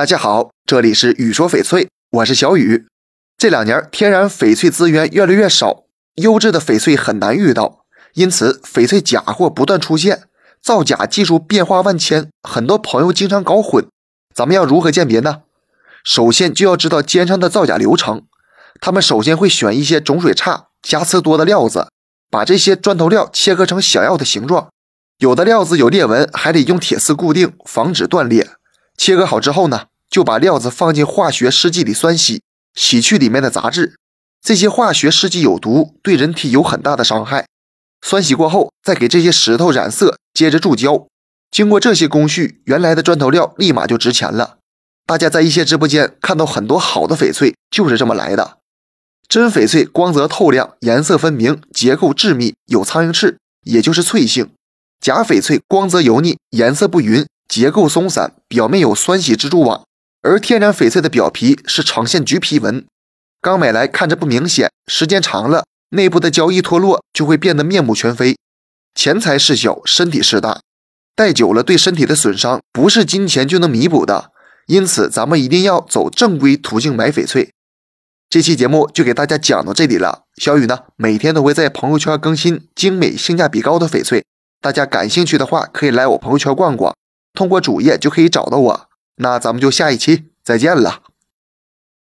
大家好，这里是雨说翡翠，我是小雨。这两年天然翡翠资源越来越少，优质的翡翠很难遇到，因此翡翠假货不断出现，造假技术变化万千，很多朋友经常搞混。咱们要如何鉴别呢？首先就要知道奸商的造假流程，他们首先会选一些种水差、瑕疵多的料子，把这些砖头料切割成想要的形状。有的料子有裂纹，还得用铁丝固定，防止断裂。切割好之后呢，就把料子放进化学试剂里酸洗。洗去里面的杂质，这些化学试剂有毒，对人体有很大的伤害。酸洗过后，再给这些石头染色，接着注胶。经过这些工序，原来的砖头料立马就值钱了。大家在一些直播间看到很多好的翡翠，就是这么来的。真翡翠光泽透亮，颜色分明，结构致密，有苍蝇翅，也就是脆性；假翡翠光泽油腻，颜色不匀，结构松散，表面有酸洗蜘蛛网。而天然翡翠的表皮是呈现橘皮纹，刚买来看着不明显，时间长了，内部的胶一脱落就会变得面目全非。钱财事小，身体事大，戴久了对身体的损伤不是金钱就能弥补的。因此，咱们一定要走正规途径买翡翠。这期节目就给大家讲到这里了。小雨呢，每天都会在朋友圈更新精美、性价比高的翡翠，大家感兴趣的话可以来我朋友圈逛逛，通过主页就可以找到我。那咱们就下一期再见了。